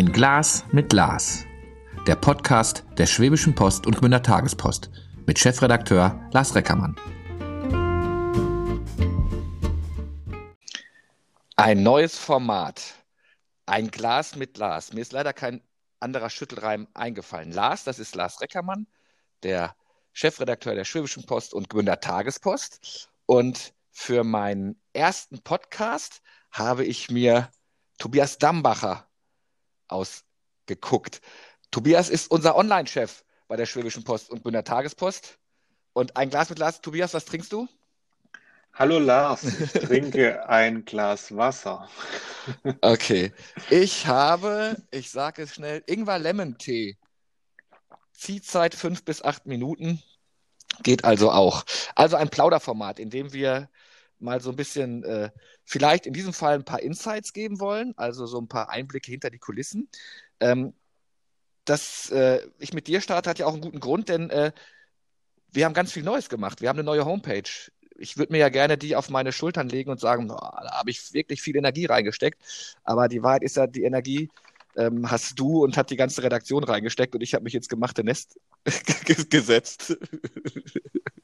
Ein Glas mit Lars. Der Podcast der Schwäbischen Post und Gmünder Tagespost mit Chefredakteur Lars Reckermann. Ein neues Format. Ein Glas mit Lars. Mir ist leider kein anderer Schüttelreim eingefallen. Lars, das ist Lars Reckermann, der Chefredakteur der Schwäbischen Post und Gmünder Tagespost. Und für meinen ersten Podcast habe ich mir Tobias Dambacher ausgeguckt. Tobias ist unser Online-Chef bei der Schwäbischen Post und Bündner Tagespost. Und ein Glas mit Lars. Tobias, was trinkst du? Hallo Lars, ich trinke ein Glas Wasser. Okay. Ich habe, ich sage es schnell, Ingwer-Lemon-Tee. Ziehzeit fünf bis acht Minuten. Geht also auch. Also ein Plauderformat, in dem wir mal so ein bisschen, äh, vielleicht in diesem Fall ein paar Insights geben wollen, also so ein paar Einblicke hinter die Kulissen. Ähm, dass äh, ich mit dir starte, hat ja auch einen guten Grund, denn äh, wir haben ganz viel Neues gemacht. Wir haben eine neue Homepage. Ich würde mir ja gerne die auf meine Schultern legen und sagen, oh, da habe ich wirklich viel Energie reingesteckt. Aber die Wahrheit ist ja, die Energie ähm, hast du und hat die ganze Redaktion reingesteckt und ich habe mich ins gemachte Nest gesetzt.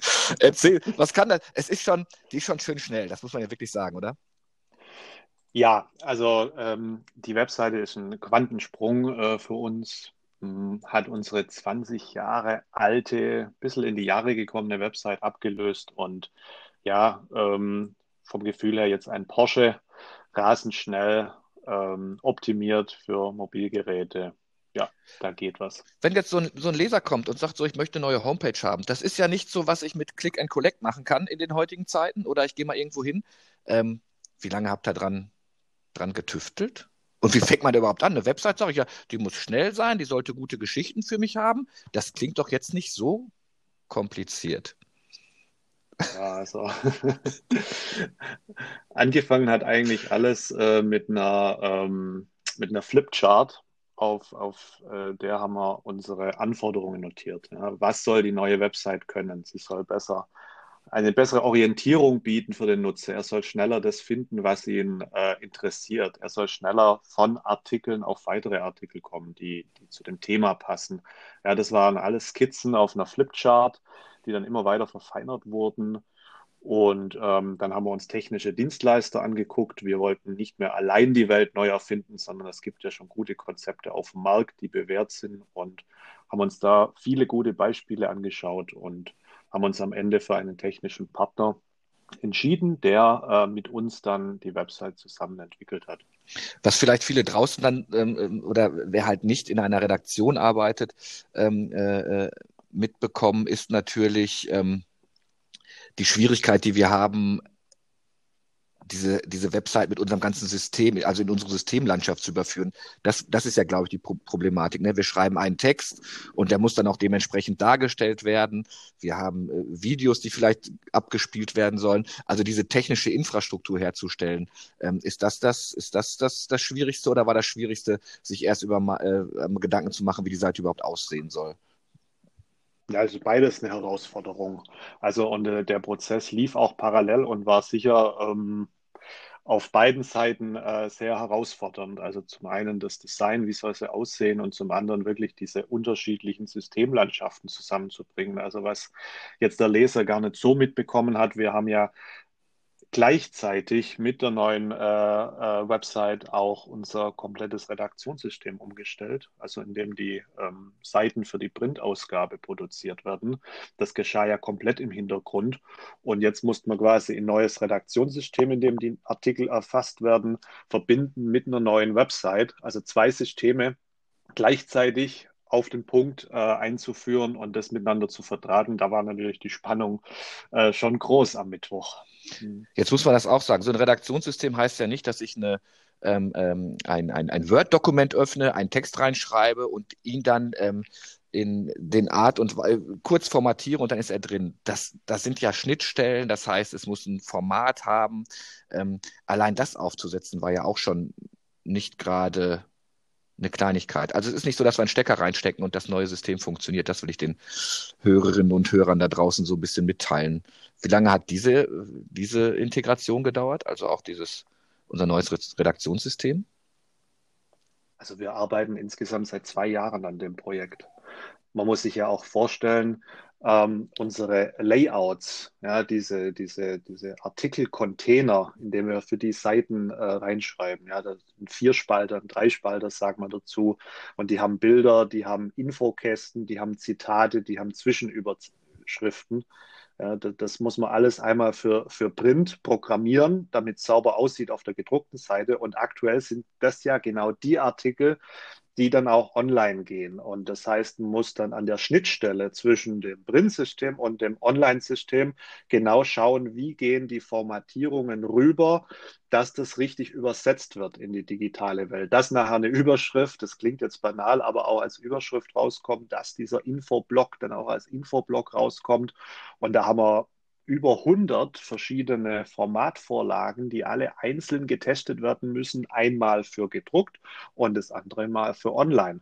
Erzähl, was kann das? Es ist schon, die ist schon schön schnell, das muss man ja wirklich sagen, oder? Ja, also ähm, die Webseite ist ein Quantensprung äh, für uns, hm, hat unsere 20 Jahre alte, bisschen in die Jahre gekommene Website abgelöst und ja, ähm, vom Gefühl her jetzt ein Porsche, rasend schnell, ähm, optimiert für Mobilgeräte. Ja, da geht was. Wenn jetzt so ein, so ein Leser kommt und sagt so, ich möchte eine neue Homepage haben, das ist ja nicht so, was ich mit Click and Collect machen kann in den heutigen Zeiten oder ich gehe mal irgendwo hin. Ähm, wie lange habt ihr dran, dran getüftelt? Und wie fängt man da überhaupt an? Eine Website, sage ich ja, die muss schnell sein, die sollte gute Geschichten für mich haben. Das klingt doch jetzt nicht so kompliziert. Ja, also angefangen hat eigentlich alles äh, mit einer, ähm, mit einer Flipchart. Auf, auf äh, der haben wir unsere Anforderungen notiert. Ja. Was soll die neue Website können? Sie soll besser eine bessere Orientierung bieten für den Nutzer. Er soll schneller das finden, was ihn äh, interessiert. Er soll schneller von Artikeln auf weitere Artikel kommen, die, die zu dem Thema passen. Ja, das waren alles Skizzen auf einer Flipchart die dann immer weiter verfeinert wurden. Und ähm, dann haben wir uns technische Dienstleister angeguckt. Wir wollten nicht mehr allein die Welt neu erfinden, sondern es gibt ja schon gute Konzepte auf dem Markt, die bewährt sind und haben uns da viele gute Beispiele angeschaut und haben uns am Ende für einen technischen Partner entschieden, der äh, mit uns dann die Website zusammen entwickelt hat. Was vielleicht viele draußen dann ähm, ähm oder wer halt nicht in einer Redaktion arbeitet, ähm, äh, äh mitbekommen, ist natürlich ähm, die Schwierigkeit, die wir haben, diese, diese Website mit unserem ganzen System, also in unsere Systemlandschaft zu überführen. Das, das ist ja, glaube ich, die Pro Problematik. Ne? Wir schreiben einen Text und der muss dann auch dementsprechend dargestellt werden. Wir haben äh, Videos, die vielleicht abgespielt werden sollen. Also diese technische Infrastruktur herzustellen. Ähm, ist das das, ist das, das das Schwierigste oder war das Schwierigste, sich erst über äh, Gedanken zu machen, wie die Seite überhaupt aussehen soll? Ja, also beides eine Herausforderung. Also und äh, der Prozess lief auch parallel und war sicher ähm, auf beiden Seiten äh, sehr herausfordernd. Also zum einen das Design, wie soll es aussehen und zum anderen wirklich diese unterschiedlichen Systemlandschaften zusammenzubringen. Also was jetzt der Leser gar nicht so mitbekommen hat, wir haben ja gleichzeitig mit der neuen äh, äh, Website auch unser komplettes Redaktionssystem umgestellt, also indem die ähm, Seiten für die Printausgabe produziert werden. Das geschah ja komplett im Hintergrund. Und jetzt mussten wir quasi ein neues Redaktionssystem, in dem die Artikel erfasst werden, verbinden mit einer neuen Website. Also zwei Systeme gleichzeitig auf den Punkt äh, einzuführen und das miteinander zu vertragen. Da war natürlich die Spannung äh, schon groß am Mittwoch. Mhm. Jetzt muss man das auch sagen. So ein Redaktionssystem heißt ja nicht, dass ich eine, ähm, ähm, ein, ein, ein Word-Dokument öffne, einen Text reinschreibe und ihn dann ähm, in den Art und kurz formatiere und dann ist er drin. Das, das sind ja Schnittstellen, das heißt, es muss ein Format haben. Ähm, allein das aufzusetzen war ja auch schon nicht gerade eine Kleinigkeit. Also es ist nicht so, dass wir einen Stecker reinstecken und das neue System funktioniert. Das will ich den Hörerinnen und Hörern da draußen so ein bisschen mitteilen. Wie lange hat diese, diese Integration gedauert? Also auch dieses, unser neues Redaktionssystem? Also wir arbeiten insgesamt seit zwei Jahren an dem Projekt. Man muss sich ja auch vorstellen, ähm, unsere Layouts, ja, diese, diese, diese Artikel-Container, in denen wir für die Seiten äh, reinschreiben. Ja, das sind Vierspalter, Dreispalter, sagt man dazu. Und die haben Bilder, die haben Infokästen, die haben Zitate, die haben Zwischenüberschriften. Ja, das, das, muss man alles einmal für, für Print programmieren, damit es sauber aussieht auf der gedruckten Seite. Und aktuell sind das ja genau die Artikel, die dann auch online gehen. Und das heißt, man muss dann an der Schnittstelle zwischen dem Print-System und dem Online-System genau schauen, wie gehen die Formatierungen rüber, dass das richtig übersetzt wird in die digitale Welt. Dass nachher eine Überschrift, das klingt jetzt banal, aber auch als Überschrift rauskommt, dass dieser Infoblock dann auch als Infoblock rauskommt. Und da haben wir über 100 verschiedene Formatvorlagen, die alle einzeln getestet werden müssen, einmal für gedruckt und das andere Mal für online.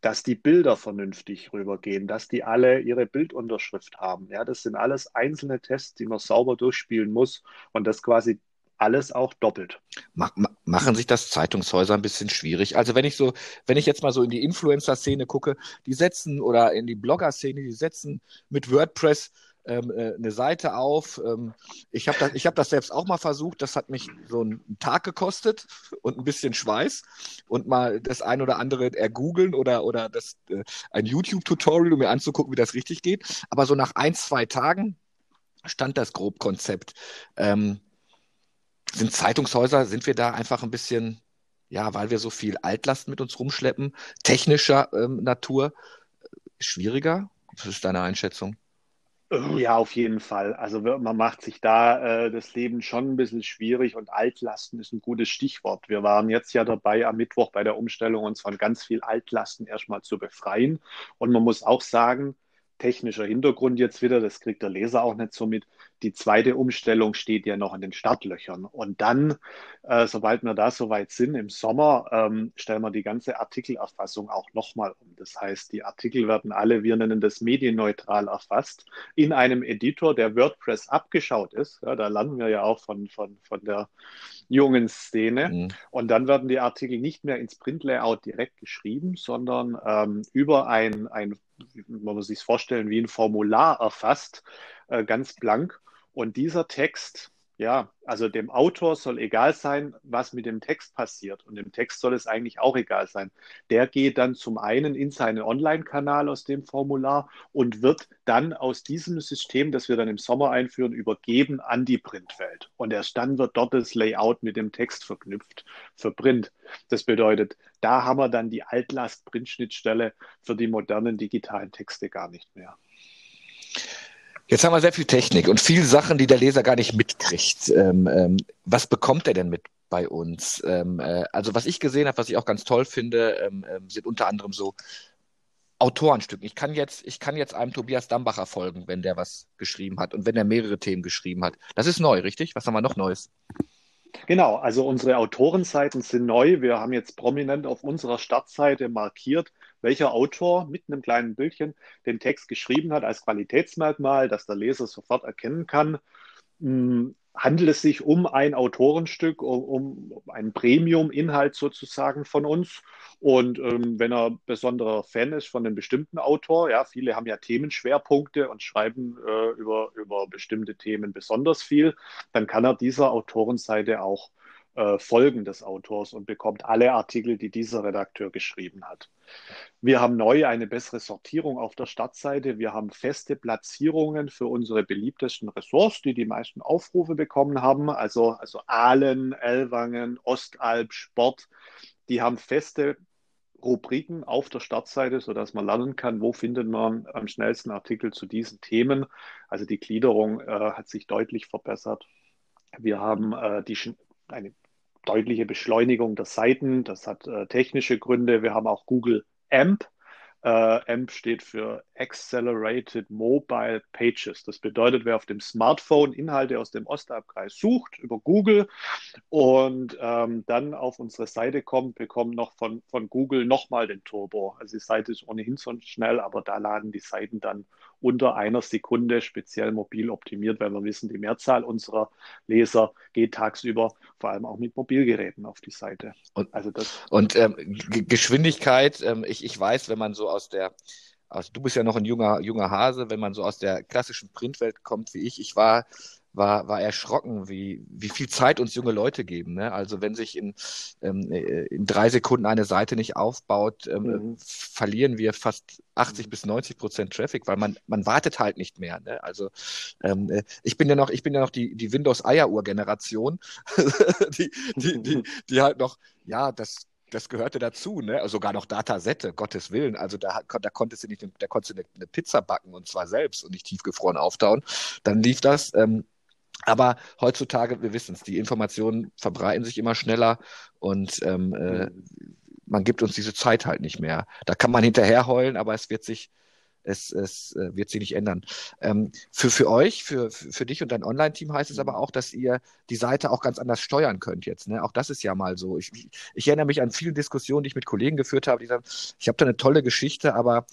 Dass die Bilder vernünftig rübergehen, dass die alle ihre Bildunterschrift haben. Ja, das sind alles einzelne Tests, die man sauber durchspielen muss und das quasi alles auch doppelt. Machen sich das Zeitungshäuser ein bisschen schwierig? Also wenn ich so, wenn ich jetzt mal so in die Influencer-Szene gucke, die setzen oder in die Blogger-Szene, die setzen mit WordPress ähm, äh, eine Seite auf. Ähm, ich habe das, hab das selbst auch mal versucht. Das hat mich so einen Tag gekostet und ein bisschen Schweiß und mal das ein oder andere ergoogeln oder, oder das, äh, ein YouTube-Tutorial, um mir anzugucken, wie das richtig geht. Aber so nach ein, zwei Tagen stand das Grobkonzept. Ähm, sind Zeitungshäuser, sind wir da einfach ein bisschen, ja, weil wir so viel Altlast mit uns rumschleppen, technischer ähm, Natur, schwieriger? Was ist deine Einschätzung? Ja, auf jeden Fall. Also man macht sich da äh, das Leben schon ein bisschen schwierig und Altlasten ist ein gutes Stichwort. Wir waren jetzt ja dabei, am Mittwoch bei der Umstellung uns von ganz viel Altlasten erstmal zu befreien. Und man muss auch sagen, technischer Hintergrund jetzt wieder, das kriegt der Leser auch nicht so mit. Die zweite Umstellung steht ja noch in den Startlöchern. Und dann, äh, sobald wir da soweit sind, im Sommer, ähm, stellen wir die ganze Artikelerfassung auch nochmal um. Das heißt, die Artikel werden alle, wir nennen das medienneutral erfasst, in einem Editor, der WordPress abgeschaut ist. Ja, da landen wir ja auch von, von, von der jungen Szene. Mhm. Und dann werden die Artikel nicht mehr ins Print-Layout direkt geschrieben, sondern ähm, über ein, ein man muss sich vorstellen, wie ein Formular erfasst, äh, ganz blank. Und dieser Text, ja, also dem Autor soll egal sein, was mit dem Text passiert. Und dem Text soll es eigentlich auch egal sein. Der geht dann zum einen in seinen Online-Kanal aus dem Formular und wird dann aus diesem System, das wir dann im Sommer einführen, übergeben an die Printwelt. Und erst dann wird dort das Layout mit dem Text verknüpft für Print. Das bedeutet, da haben wir dann die Altlast-Print-Schnittstelle für die modernen digitalen Texte gar nicht mehr. Jetzt haben wir sehr viel Technik und viele Sachen, die der Leser gar nicht mitkriegt. Ähm, ähm, was bekommt er denn mit bei uns? Ähm, äh, also was ich gesehen habe, was ich auch ganz toll finde, ähm, ähm, sind unter anderem so Autorenstücken. Ich kann jetzt, ich kann jetzt einem Tobias Dambacher folgen, wenn der was geschrieben hat und wenn er mehrere Themen geschrieben hat. Das ist neu, richtig? Was haben wir noch Neues? Genau, also unsere Autorenseiten sind neu. Wir haben jetzt prominent auf unserer Startseite markiert, welcher Autor mit einem kleinen Bildchen den Text geschrieben hat als Qualitätsmerkmal, dass der Leser sofort erkennen kann. Hm, handelt es sich um ein Autorenstück, um, um einen Premium-Inhalt sozusagen von uns. Und ähm, wenn er besonderer Fan ist von einem bestimmten Autor, ja, viele haben ja Themenschwerpunkte und schreiben äh, über, über bestimmte Themen besonders viel, dann kann er dieser Autorenseite auch äh, Folgen des Autors und bekommt alle Artikel, die dieser Redakteur geschrieben hat. Wir haben neu eine bessere Sortierung auf der Startseite. Wir haben feste Platzierungen für unsere beliebtesten Ressorts, die die meisten Aufrufe bekommen haben. Also, also Aalen, Ellwangen, Ostalb, Sport. Die haben feste Rubriken auf der Startseite, sodass man lernen kann, wo findet man am schnellsten Artikel zu diesen Themen. Also die Gliederung äh, hat sich deutlich verbessert. Wir haben äh, die, eine deutliche Beschleunigung der Seiten. Das hat äh, technische Gründe. Wir haben auch Google AMP. Äh, AMP steht für Accelerated Mobile Pages. Das bedeutet, wer auf dem Smartphone Inhalte aus dem Ostabkreis sucht über Google und ähm, dann auf unsere Seite kommt, bekommt noch von, von Google nochmal den Turbo. Also die Seite ist ohnehin so schnell, aber da laden die Seiten dann unter einer Sekunde speziell mobil optimiert, weil wir wissen, die Mehrzahl unserer Leser geht tagsüber vor allem auch mit Mobilgeräten auf die Seite. Und, also das und ähm, Geschwindigkeit, ähm, ich, ich weiß, wenn man so aus der also du bist ja noch ein junger, junger Hase, wenn man so aus der klassischen Printwelt kommt wie ich. Ich war war, war erschrocken, wie, wie viel Zeit uns junge Leute geben. Ne? Also wenn sich in, ähm, äh, in drei Sekunden eine Seite nicht aufbaut, ähm, mhm. verlieren wir fast 80 mhm. bis 90 Prozent Traffic, weil man, man wartet halt nicht mehr. Ne? Also ähm, äh, ich bin ja noch, ich bin ja noch die, die Windows-Eieruhr-Generation, die, die, die, die halt noch, ja, das, das gehörte dazu, ne? Also sogar noch Datasette, Gottes Willen. Also da, da konntest du nicht, da konntest du eine, eine, Pizza backen und zwar selbst und nicht tiefgefroren auftauen. Dann lief das. Ähm, aber heutzutage, wir wissen es, die Informationen verbreiten sich immer schneller und ähm, äh, man gibt uns diese Zeit halt nicht mehr. Da kann man hinterher heulen, aber es wird sich, es, es äh, wird sich nicht ändern. Ähm, für, für euch, für, für dich und dein Online-Team heißt es aber auch, dass ihr die Seite auch ganz anders steuern könnt jetzt. Ne? Auch das ist ja mal so. Ich, ich erinnere mich an viele Diskussionen, die ich mit Kollegen geführt habe, die sagen, ich habe da eine tolle Geschichte, aber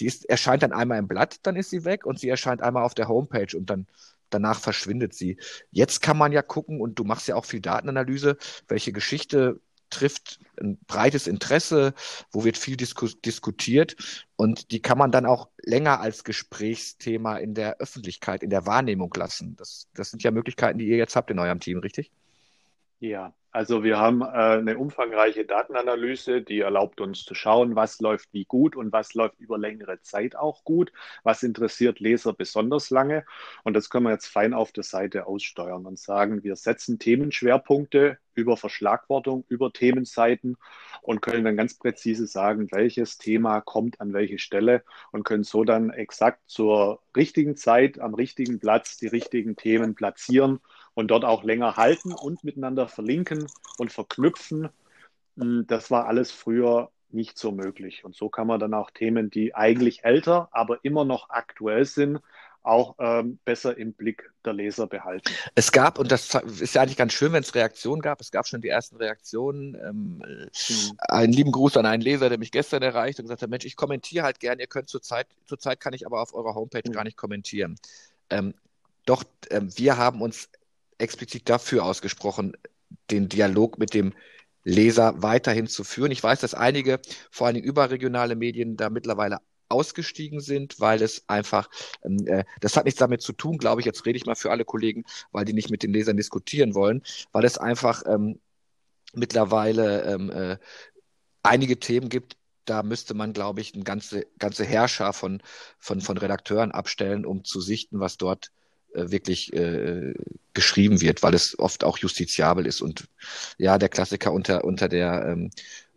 die ist, erscheint dann einmal im Blatt, dann ist sie weg und sie erscheint einmal auf der Homepage und dann danach verschwindet sie. Jetzt kann man ja gucken, und du machst ja auch viel Datenanalyse, welche Geschichte trifft ein breites Interesse, wo wird viel disku diskutiert und die kann man dann auch länger als Gesprächsthema in der Öffentlichkeit, in der Wahrnehmung lassen. Das, das sind ja Möglichkeiten, die ihr jetzt habt in eurem Team, richtig? Ja, also wir haben äh, eine umfangreiche Datenanalyse, die erlaubt uns zu schauen, was läuft wie gut und was läuft über längere Zeit auch gut, was interessiert Leser besonders lange. Und das können wir jetzt fein auf der Seite aussteuern und sagen, wir setzen Themenschwerpunkte über Verschlagwortung, über Themenseiten und können dann ganz präzise sagen, welches Thema kommt an welche Stelle und können so dann exakt zur richtigen Zeit am richtigen Platz die richtigen Themen platzieren und dort auch länger halten und miteinander verlinken und verknüpfen. Hm, das war alles früher nicht so möglich. Und so kann man dann auch Themen, die eigentlich älter, aber immer noch aktuell sind, auch ähm, besser im Blick der Leser behalten. Es gab, und das ist ja eigentlich ganz schön, wenn es Reaktionen gab, es gab schon die ersten Reaktionen. Ähm, mhm. Einen lieben Gruß an einen Leser, der mich gestern erreicht und gesagt hat, Mensch, ich kommentiere halt gern, ihr könnt zurzeit, zurzeit kann ich aber auf eurer Homepage mhm. gar nicht kommentieren. Ähm, doch ähm, wir haben uns explizit dafür ausgesprochen, den Dialog mit dem Leser weiterhin zu führen. Ich weiß, dass einige, vor allem überregionale Medien, da mittlerweile ausgestiegen sind, weil es einfach, ähm, äh, das hat nichts damit zu tun, glaube ich, jetzt rede ich mal für alle Kollegen, weil die nicht mit den Lesern diskutieren wollen, weil es einfach ähm, mittlerweile ähm, äh, einige Themen gibt, da müsste man, glaube ich, eine ganze, ganze Herrscher von, von, von Redakteuren abstellen, um zu sichten, was dort wirklich äh, geschrieben wird, weil es oft auch justiziabel ist und ja, der Klassiker unter, unter der ähm,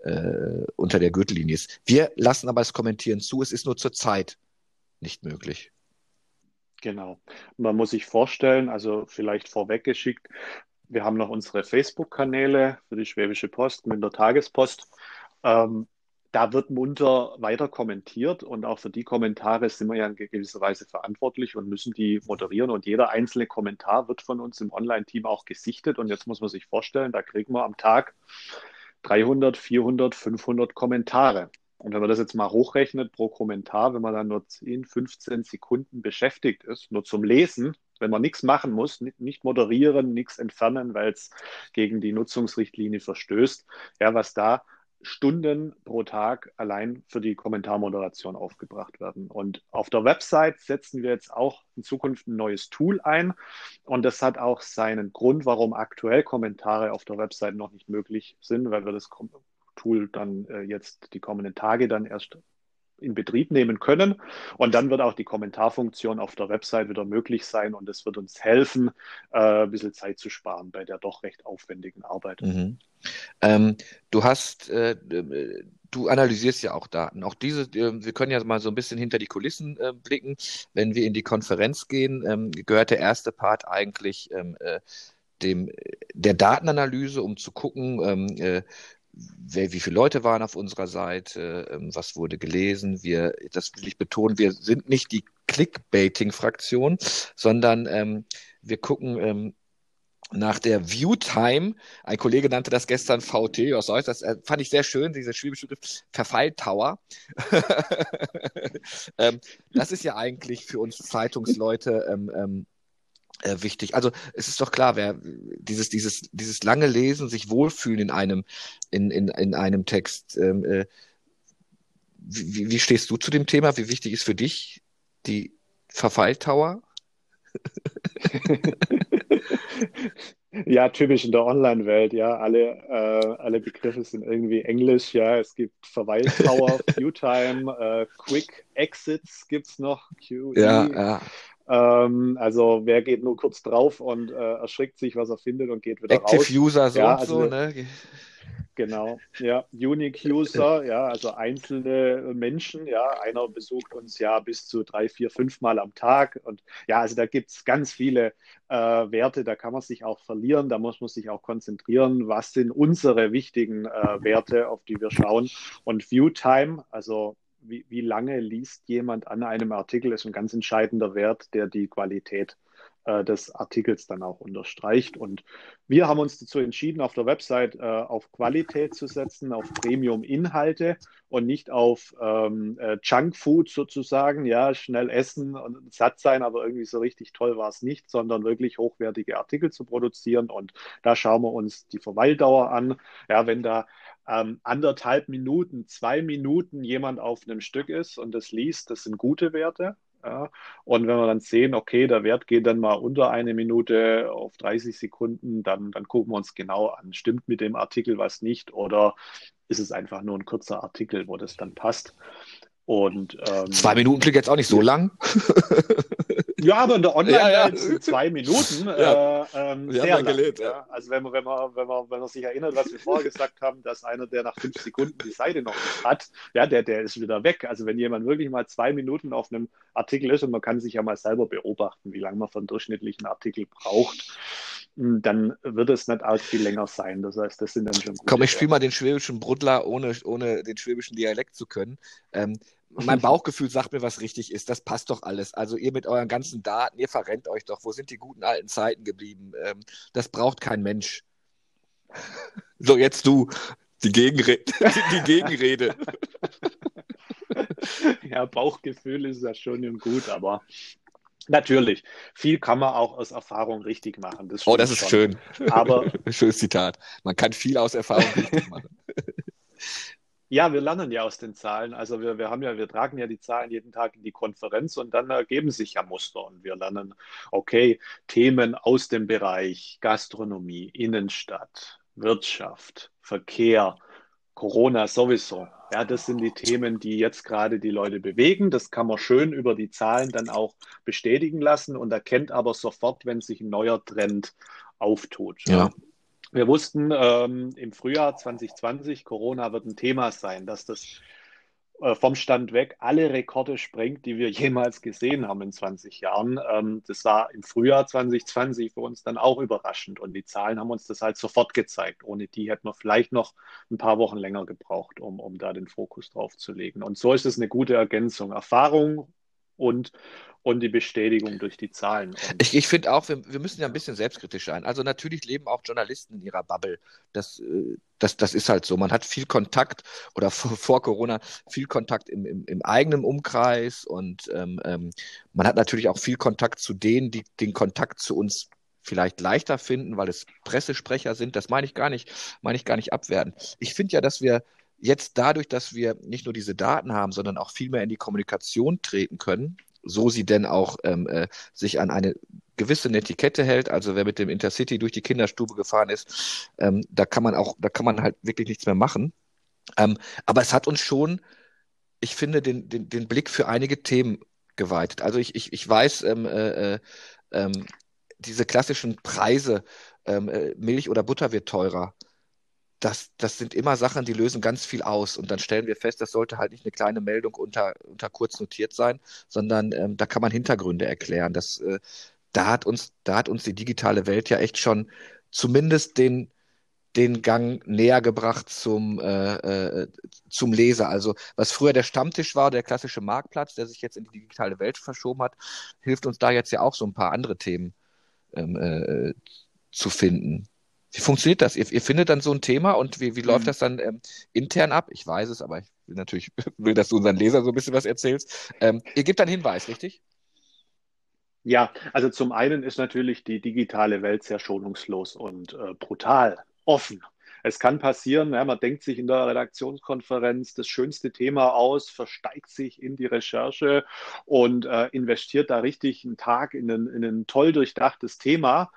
äh, unter der Gürtellinie ist. Wir lassen aber das Kommentieren zu, es ist nur zur Zeit nicht möglich. Genau. Man muss sich vorstellen, also vielleicht vorweggeschickt, wir haben noch unsere Facebook-Kanäle für die Schwäbische Post, mit der Tagespost. Ähm, da wird munter weiter kommentiert und auch für die Kommentare sind wir ja in gewisser Weise verantwortlich und müssen die moderieren und jeder einzelne Kommentar wird von uns im Online-Team auch gesichtet und jetzt muss man sich vorstellen, da kriegen wir am Tag 300, 400, 500 Kommentare. Und wenn man das jetzt mal hochrechnet pro Kommentar, wenn man dann nur 10, 15 Sekunden beschäftigt ist, nur zum Lesen, wenn man nichts machen muss, nicht moderieren, nichts entfernen, weil es gegen die Nutzungsrichtlinie verstößt, ja, was da Stunden pro Tag allein für die Kommentarmoderation aufgebracht werden. Und auf der Website setzen wir jetzt auch in Zukunft ein neues Tool ein. Und das hat auch seinen Grund, warum aktuell Kommentare auf der Website noch nicht möglich sind, weil wir das Tool dann äh, jetzt die kommenden Tage dann erst in Betrieb nehmen können. Und dann wird auch die Kommentarfunktion auf der Website wieder möglich sein und es wird uns helfen, äh, ein bisschen Zeit zu sparen bei der doch recht aufwendigen Arbeit. Mhm. Ähm, du hast, äh, du analysierst ja auch Daten. Auch diese, äh, wir können ja mal so ein bisschen hinter die Kulissen äh, blicken. Wenn wir in die Konferenz gehen, ähm, gehört der erste Part eigentlich ähm, äh, dem, der Datenanalyse, um zu gucken, ähm, äh, wer, wie viele Leute waren auf unserer Seite, ähm, was wurde gelesen. Wir, das will ich betonen, wir sind nicht die Clickbaiting-Fraktion, sondern ähm, wir gucken, ähm, nach der Viewtime, ein Kollege nannte das gestern VT, was soll ich, das äh, fand ich sehr schön, dieser schwäbische Begriff, Verfalltower. ähm, das ist ja eigentlich für uns Zeitungsleute ähm, ähm, äh, wichtig. Also es ist doch klar, wer dieses, dieses, dieses lange Lesen, sich wohlfühlen in einem, in, in, in einem Text. Ähm, äh, wie, wie stehst du zu dem Thema? Wie wichtig ist für dich die Verfalltower? Ja, typisch in der Online-Welt, ja. Alle, äh, alle Begriffe sind irgendwie Englisch, ja. Es gibt Verweildauer, Queue-Time, äh, Quick Exits gibt es noch, QE. Ja, ja. Ähm, also wer geht nur kurz drauf und äh, erschrickt sich, was er findet und geht wieder Active raus. User so Ja, und also so, ne? Genau, ja, Unique User, ja, also einzelne Menschen, ja, einer besucht uns ja bis zu drei, vier, fünf Mal am Tag und ja, also da gibt es ganz viele äh, Werte, da kann man sich auch verlieren, da muss man sich auch konzentrieren, was sind unsere wichtigen äh, Werte, auf die wir schauen und View Time, also wie, wie lange liest jemand an einem Artikel, ist ein ganz entscheidender Wert, der die Qualität äh, des Artikels dann auch unterstreicht. Und wir haben uns dazu entschieden, auf der Website äh, auf Qualität zu setzen, auf Premium-Inhalte und nicht auf ähm, äh, Junkfood sozusagen, ja, schnell essen und satt sein, aber irgendwie so richtig toll war es nicht, sondern wirklich hochwertige Artikel zu produzieren. Und da schauen wir uns die Verweildauer an. Ja, wenn da ähm, anderthalb Minuten, zwei Minuten jemand auf einem Stück ist und das liest, das sind gute Werte. Ja. Und wenn wir dann sehen, okay, der Wert geht dann mal unter eine Minute auf 30 Sekunden, dann, dann gucken wir uns genau an, stimmt mit dem Artikel was nicht oder ist es einfach nur ein kurzer Artikel, wo das dann passt. Und, ähm, Zwei Minuten klingt jetzt auch nicht so lang. Ja, aber in der Online Ja, ja. sind zwei Minuten Ja. äh, ähm, sehr lang. gelebt, ja. Also wenn man, wenn man, wenn man, wenn man sich erinnert, was wir vorher gesagt haben, dass einer, der nach fünf Sekunden die Seite noch nicht hat, ja, der, der ist wieder weg. Also wenn jemand wirklich mal zwei Minuten auf einem Artikel ist und man kann sich ja mal selber beobachten, wie lange man für einen durchschnittlichen Artikel braucht, dann wird es nicht arg viel länger sein. Das heißt, das sind dann schon Komm, ich spiele mal den schwäbischen Brudler, ohne, ohne den schwäbischen Dialekt zu können. Ähm, mein Bauchgefühl sagt mir, was richtig ist. Das passt doch alles. Also ihr mit euren ganzen Daten, ihr verrennt euch doch. Wo sind die guten alten Zeiten geblieben? Ähm, das braucht kein Mensch. So, jetzt du. Die, Gegenre die Gegenrede. Ja, Bauchgefühl ist ja schon und gut, aber natürlich, viel kann man auch aus Erfahrung richtig machen. Das Oh, das ist schon. schön. Aber Schönes Zitat. Man kann viel aus Erfahrung richtig machen. Ja, wir lernen ja aus den Zahlen. Also wir, wir haben ja, wir tragen ja die Zahlen jeden Tag in die Konferenz und dann ergeben sich ja Muster und wir lernen, okay, Themen aus dem Bereich Gastronomie, Innenstadt, Wirtschaft, Verkehr, Corona sowieso. Ja, das sind die Themen, die jetzt gerade die Leute bewegen. Das kann man schön über die Zahlen dann auch bestätigen lassen und erkennt aber sofort, wenn sich ein neuer Trend auftut. Ja. Wir wussten ähm, im Frühjahr 2020, Corona wird ein Thema sein, dass das äh, vom Stand weg alle Rekorde sprengt, die wir jemals gesehen haben in 20 Jahren. Ähm, das war im Frühjahr 2020 für uns dann auch überraschend und die Zahlen haben uns das halt sofort gezeigt. Ohne die hätten wir vielleicht noch ein paar Wochen länger gebraucht, um, um da den Fokus drauf zu legen. Und so ist es eine gute Ergänzung. Erfahrung und, und die Bestätigung durch die Zahlen. Und Ich, ich finde auch, wir, wir müssen ja ein bisschen selbstkritisch sein. Also natürlich leben auch Journalisten in ihrer Bubble. Das, äh, das, das ist halt so. Man hat viel Kontakt oder vor, vor Corona viel Kontakt im, im, im eigenen Umkreis und ähm, ähm, man hat natürlich auch viel Kontakt zu denen, die den Kontakt zu uns vielleicht leichter finden, weil es Pressesprecher sind. Das meine ich gar nicht, meine ich gar nicht abwerten. Ich finde ja, dass wir jetzt dadurch, dass wir nicht nur diese Daten haben, sondern auch viel mehr in die Kommunikation treten können, so sie denn auch ähm, äh, sich an eine gewisse Netiquette hält. Also wer mit dem Intercity durch die Kinderstube gefahren ist, ähm, da kann man auch, da kann man halt wirklich nichts mehr machen. Ähm, aber es hat uns schon, ich finde, den, den, den Blick für einige Themen geweitet. Also ich, ich, ich weiß, ähm, äh, äh, ähm, diese klassischen Preise, ähm, äh, Milch oder Butter wird teurer das, das sind immer Sachen, die lösen ganz viel aus. Und dann stellen wir fest, das sollte halt nicht eine kleine Meldung unter, unter kurz notiert sein, sondern ähm, da kann man Hintergründe erklären. Das, äh, da hat uns, da hat uns die digitale Welt ja echt schon zumindest den, den Gang näher gebracht zum, äh, äh, zum Leser. Also was früher der Stammtisch war, der klassische Marktplatz, der sich jetzt in die digitale Welt verschoben hat, hilft uns da jetzt ja auch so ein paar andere Themen ähm, äh, zu finden. Wie funktioniert das? Ihr, ihr findet dann so ein Thema und wie, wie läuft mhm. das dann ähm, intern ab? Ich weiß es, aber ich will natürlich, will, dass du unseren Lesern so ein bisschen was erzählst. Ähm, ihr gebt dann Hinweis, richtig? Ja, also zum einen ist natürlich die digitale Welt sehr schonungslos und äh, brutal, offen es kann passieren, ja, man denkt sich in der Redaktionskonferenz das schönste Thema aus, versteigt sich in die Recherche und äh, investiert da richtig einen Tag in ein, in ein toll durchdachtes Thema,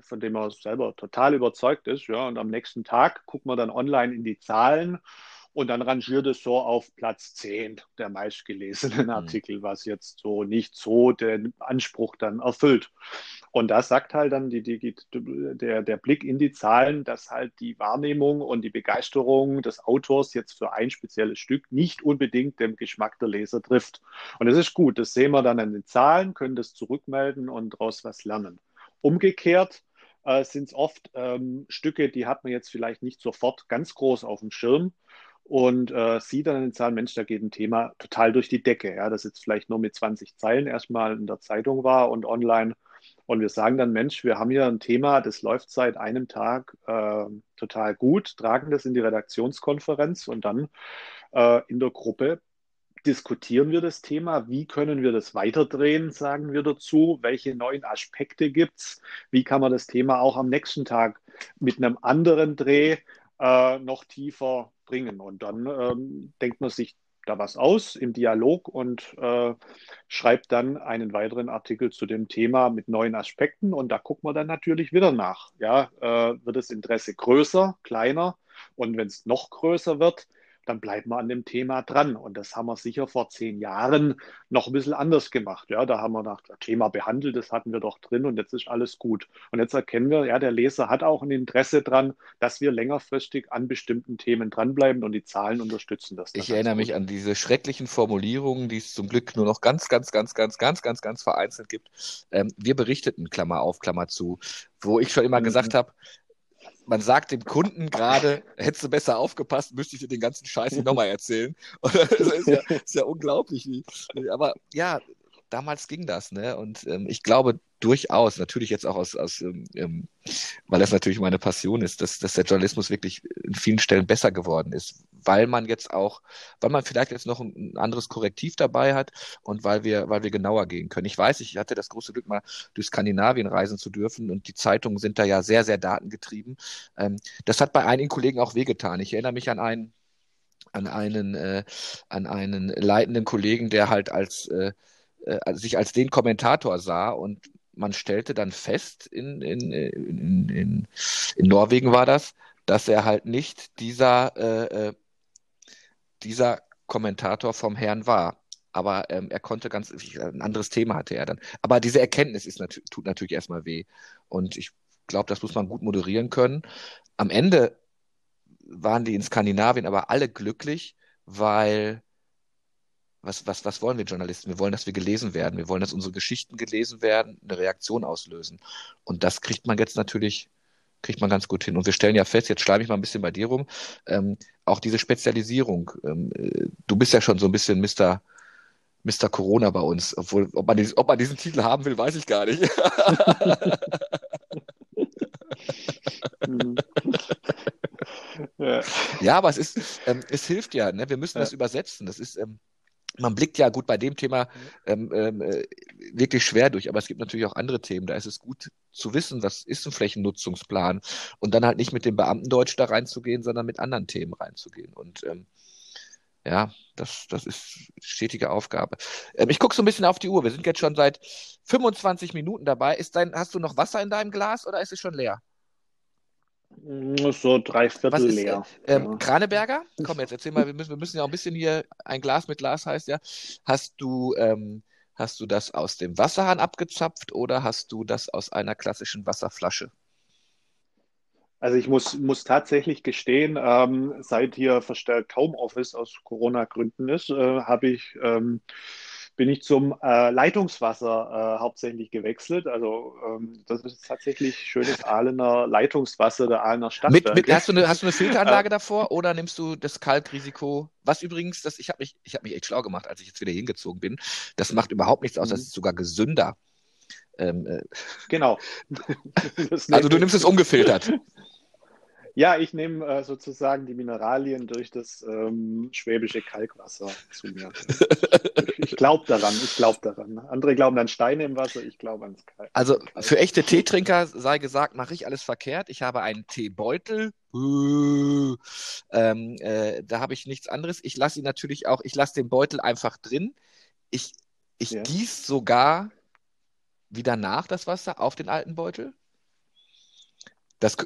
von dem man selber total überzeugt ist. Ja, und am nächsten Tag guckt man dann online in die Zahlen und dann rangiert es so auf Platz 10 der meistgelesenen mhm. Artikel, was jetzt so nicht so den Anspruch dann erfüllt. Und da sagt halt dann die, die, der, der Blick in die Zahlen, dass halt die Wahrnehmung und die Begeisterung des Autors jetzt für ein spezielles Stück nicht unbedingt dem Geschmack der Leser trifft. Und das ist gut, das sehen wir dann an den Zahlen, können das zurückmelden und daraus was lernen. Umgekehrt äh, sind es oft ähm, Stücke, die hat man jetzt vielleicht nicht sofort ganz groß auf dem Schirm und äh, sieht dann in den Zahlen, Mensch, da geht ein Thema total durch die Decke. Ja, das jetzt vielleicht nur mit 20 Zeilen erstmal in der Zeitung war und online. Und wir sagen dann, Mensch, wir haben hier ein Thema, das läuft seit einem Tag äh, total gut, tragen das in die Redaktionskonferenz und dann äh, in der Gruppe diskutieren wir das Thema, wie können wir das weiterdrehen, sagen wir dazu, welche neuen Aspekte gibt es, wie kann man das Thema auch am nächsten Tag mit einem anderen Dreh äh, noch tiefer bringen. Und dann ähm, denkt man sich da was aus im Dialog und äh, schreibt dann einen weiteren Artikel zu dem Thema mit neuen Aspekten. Und da guckt man dann natürlich wieder nach. Ja, äh, wird das Interesse größer, kleiner? Und wenn es noch größer wird, dann bleibt man an dem Thema dran. Und das haben wir sicher vor zehn Jahren noch ein bisschen anders gemacht. Ja, da haben wir nach das Thema behandelt, das hatten wir doch drin und jetzt ist alles gut. Und jetzt erkennen wir, ja, der Leser hat auch ein Interesse dran, dass wir längerfristig an bestimmten Themen dranbleiben und die Zahlen unterstützen das. Ich erinnere mich an diese schrecklichen Formulierungen, die es zum Glück nur noch ganz, ganz, ganz, ganz, ganz, ganz, ganz vereinzelt gibt. Ähm, wir berichteten, Klammer auf, Klammer zu, wo ich schon immer mhm. gesagt habe, man sagt dem Kunden gerade, hättest du besser aufgepasst, müsste ich dir den ganzen Scheiß hier nochmal erzählen. Ist ja, ist ja unglaublich. Wie, aber ja, damals ging das, ne? Und ähm, ich glaube durchaus, natürlich jetzt auch aus, aus ähm, ähm, weil das natürlich meine Passion ist, dass, dass der Journalismus wirklich in vielen Stellen besser geworden ist, weil man jetzt auch, weil man vielleicht jetzt noch ein, anderes Korrektiv dabei hat und weil wir, weil wir genauer gehen können. Ich weiß, ich hatte das große Glück, mal durch Skandinavien reisen zu dürfen und die Zeitungen sind da ja sehr, sehr datengetrieben. Ähm, das hat bei einigen Kollegen auch wehgetan. Ich erinnere mich an einen an einen, äh, an einen leitenden Kollegen, der halt als äh, äh, sich als den Kommentator sah und man stellte dann fest, in, in, in, in, in Norwegen war das, dass er halt nicht dieser, äh, äh dieser Kommentator vom Herrn war. Aber ähm, er konnte ganz, ein anderes Thema hatte er dann. Aber diese Erkenntnis ist nat tut natürlich erstmal weh. Und ich glaube, das muss man gut moderieren können. Am Ende waren die in Skandinavien aber alle glücklich, weil was, was, was wollen wir Journalisten? Wir wollen, dass wir gelesen werden. Wir wollen, dass unsere Geschichten gelesen werden, eine Reaktion auslösen. Und das kriegt man jetzt natürlich, kriegt man ganz gut hin. Und wir stellen ja fest, jetzt schleife ich mal ein bisschen bei dir rum, ähm, auch diese Spezialisierung. Ähm, äh, du bist ja schon so ein bisschen Mr. Mr. Corona bei uns. Obwohl, ob man, diesen, ob man diesen Titel haben will, weiß ich gar nicht. ja. ja. aber es ist, ähm, es hilft ja, ne? Wir müssen ja. das übersetzen. Das ist, ähm, man blickt ja gut bei dem Thema ähm, ähm, äh, wirklich schwer durch, aber es gibt natürlich auch andere Themen. Da ist es gut zu wissen, was ist ein Flächennutzungsplan und dann halt nicht mit dem Beamtendeutsch da reinzugehen, sondern mit anderen Themen reinzugehen. Und ähm, ja, das, das ist stetige Aufgabe. Ähm, ich gucke so ein bisschen auf die Uhr. Wir sind jetzt schon seit 25 Minuten dabei. Ist dein, hast du noch Wasser in deinem Glas oder ist es schon leer? So drei Viertel ist, leer. Äh, ähm, ja. Kraneberger? Komm, jetzt erzähl mal, wir müssen, wir müssen ja auch ein bisschen hier, ein Glas mit Glas heißt ja. Hast du, ähm, hast du das aus dem Wasserhahn abgezapft oder hast du das aus einer klassischen Wasserflasche? Also ich muss, muss tatsächlich gestehen, ähm, seit hier verstärkt Homeoffice aus Corona-Gründen ist, äh, habe ich ähm, bin ich zum äh, Leitungswasser äh, hauptsächlich gewechselt. Also ähm, das ist tatsächlich schönes Ahlener Leitungswasser der Ahlener Stadt. Mit, mit, hast, du eine, hast du eine Filteranlage davor oder nimmst du das Kalkrisiko? Was übrigens, das, ich habe mich, hab mich echt schlau gemacht, als ich jetzt wieder hingezogen bin. Das macht überhaupt nichts aus, das mhm. ist sogar gesünder. Ähm, äh, genau. also du nimmst es ungefiltert. Ja, ich nehme äh, sozusagen die Mineralien durch das ähm, schwäbische Kalkwasser zu mir. ich, glaube daran, ich glaube daran. Andere glauben an Steine im Wasser, ich glaube ans Kalk. Also für echte Teetrinker sei gesagt, mache ich alles verkehrt. Ich habe einen Teebeutel. ähm, äh, da habe ich nichts anderes. Ich lasse ihn natürlich auch, ich lasse den Beutel einfach drin. Ich, ich ja. gieße sogar wieder nach das Wasser auf den alten Beutel. Das,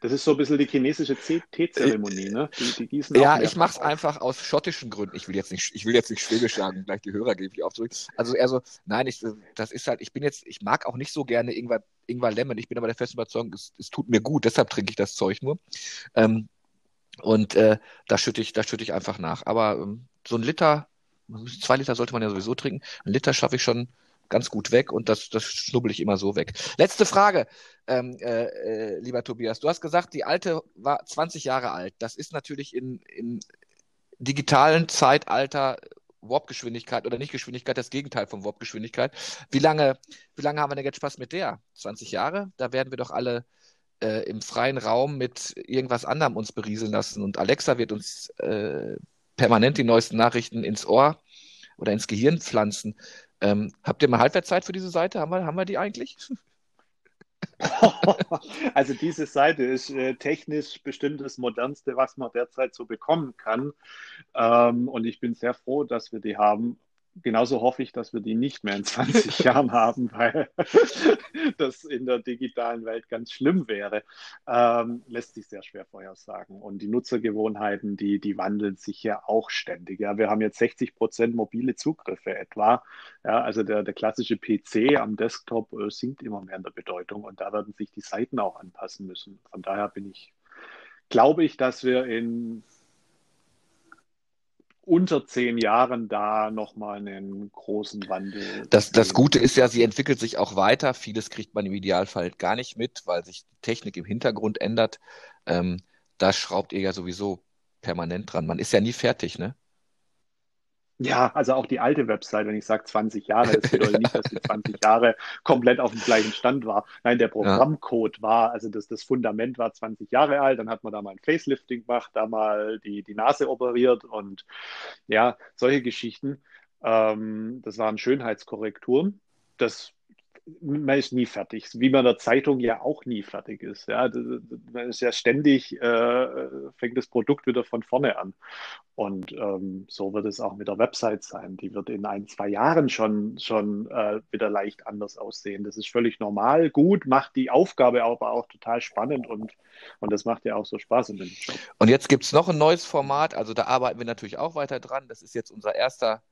das ist so ein bisschen die chinesische Teezeremonie, ne? Die, die gießen ja, ich mache es einfach aus schottischen Gründen. Ich will jetzt nicht, ich will jetzt nicht Schwäbisch sagen, gleich die Hörer gebe ich auch zurück. Also eher so, nein, ich, das ist halt, ich bin jetzt, ich mag auch nicht so gerne Ingwer, Ingwer Lemon. Ich bin aber der festen Überzeugung, es, es tut mir gut, deshalb trinke ich das Zeug nur. Ähm, und äh, da schütte ich, da schütte ich einfach nach. Aber ähm, so ein Liter, zwei Liter sollte man ja sowieso trinken. Ein Liter schaffe ich schon ganz gut weg und das, das schnubbel ich immer so weg. Letzte Frage, ähm, äh, äh, lieber Tobias. Du hast gesagt, die alte war 20 Jahre alt. Das ist natürlich in, in digitalen Zeitalter Warp-Geschwindigkeit oder nicht Geschwindigkeit, das Gegenteil von Warp-Geschwindigkeit. Wie lange, wie lange haben wir denn jetzt Spaß mit der? 20 Jahre? Da werden wir doch alle äh, im freien Raum mit irgendwas anderem uns berieseln lassen und Alexa wird uns äh, permanent die neuesten Nachrichten ins Ohr oder ins Gehirn pflanzen. Ähm, habt ihr mal Halbwertszeit für diese Seite? Haben wir, haben wir die eigentlich? also diese Seite ist äh, technisch bestimmt das modernste, was man derzeit so bekommen kann. Ähm, und ich bin sehr froh, dass wir die haben genauso hoffe ich, dass wir die nicht mehr in 20 Jahren haben, weil das in der digitalen Welt ganz schlimm wäre. Ähm, lässt sich sehr schwer vorhersagen. Und die Nutzergewohnheiten, die, die wandeln sich ja auch ständig. Ja, wir haben jetzt 60 Prozent mobile Zugriffe etwa. Ja, also der, der klassische PC am Desktop äh, sinkt immer mehr in der Bedeutung und da werden sich die Seiten auch anpassen müssen. Von daher bin ich, glaube ich, dass wir in unter zehn Jahren da nochmal einen großen Wandel. Das, das Gute ist ja, sie entwickelt sich auch weiter. Vieles kriegt man im Idealfall gar nicht mit, weil sich die Technik im Hintergrund ändert. Ähm, da schraubt ihr ja sowieso permanent dran. Man ist ja nie fertig, ne? Ja, also auch die alte Website, wenn ich sage 20 Jahre, das bedeutet nicht, dass die 20 Jahre komplett auf dem gleichen Stand war. Nein, der Programmcode war, also das, das Fundament war 20 Jahre alt, dann hat man da mal ein Facelifting gemacht, da mal die, die Nase operiert und ja, solche Geschichten. Ähm, das waren Schönheitskorrekturen. Das man ist nie fertig, wie man in der Zeitung ja auch nie fertig ist. Ja, man ist ja ständig, äh, fängt das Produkt wieder von vorne an. Und ähm, so wird es auch mit der Website sein. Die wird in ein, zwei Jahren schon, schon äh, wieder leicht anders aussehen. Das ist völlig normal, gut, macht die Aufgabe aber auch total spannend und, und das macht ja auch so Spaß in dem Job. Und jetzt gibt es noch ein neues Format, also da arbeiten wir natürlich auch weiter dran. Das ist jetzt unser erster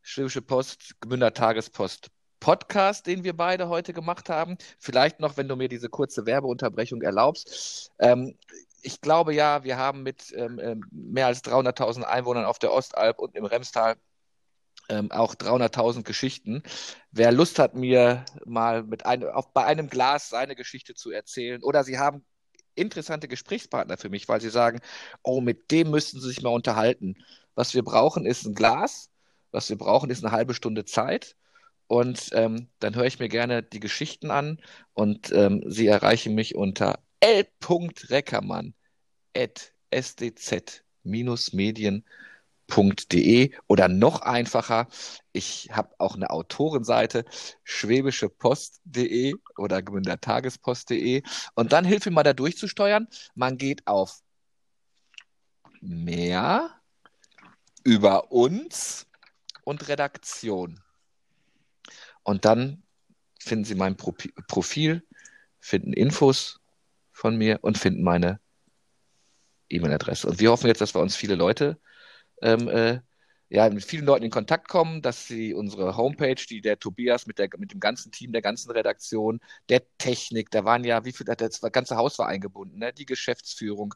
Schwäbische Post, Gmünder Tagespost Podcast, den wir beide heute gemacht haben. Vielleicht noch, wenn du mir diese kurze Werbeunterbrechung erlaubst. Ähm, ich glaube ja, wir haben mit ähm, ähm mehr als 300.000 Einwohnern auf der Ostalb und im Remstal ähm, auch 300.000 Geschichten. Wer Lust hat, mir mal mit ein, auf, bei einem Glas seine Geschichte zu erzählen oder Sie haben interessante Gesprächspartner für mich, weil Sie sagen, oh, mit dem müssten Sie sich mal unterhalten. Was wir brauchen, ist ein Glas. Was wir brauchen, ist eine halbe Stunde Zeit. Und ähm, dann höre ich mir gerne die Geschichten an und ähm, Sie erreichen mich unter l.reckermann.sdz-medien.de oder noch einfacher, ich habe auch eine Autorenseite, schwäbischepost.de oder gemündertagespost.de und dann hilft mir mal da durchzusteuern. Man geht auf mehr über uns und Redaktion. Und dann finden Sie mein Profil, finden Infos von mir und finden meine E-Mail-Adresse. Und wir hoffen jetzt, dass wir uns viele Leute, ähm, äh, ja, mit vielen Leuten in Kontakt kommen, dass sie unsere Homepage, die der Tobias mit, der, mit dem ganzen Team, der ganzen Redaktion, der Technik, da waren ja, wie viel, das ganze Haus war eingebunden, ne? die Geschäftsführung,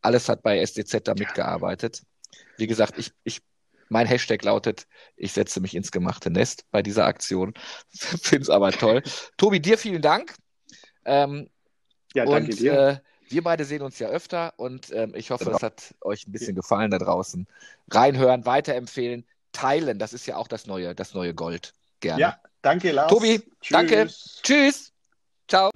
alles hat bei SDZ da mitgearbeitet. Wie gesagt, ich, ich mein Hashtag lautet, ich setze mich ins gemachte Nest bei dieser Aktion. Finde es aber toll. Tobi, dir vielen Dank. Ähm, ja, danke und, dir. Äh, wir beide sehen uns ja öfter und ähm, ich hoffe, genau. es hat euch ein bisschen gefallen da draußen. Reinhören, weiterempfehlen, teilen, das ist ja auch das neue, das neue Gold. Gerne. Ja, Danke, Lars. Tobi, Tschüss. danke. Tschüss. Ciao.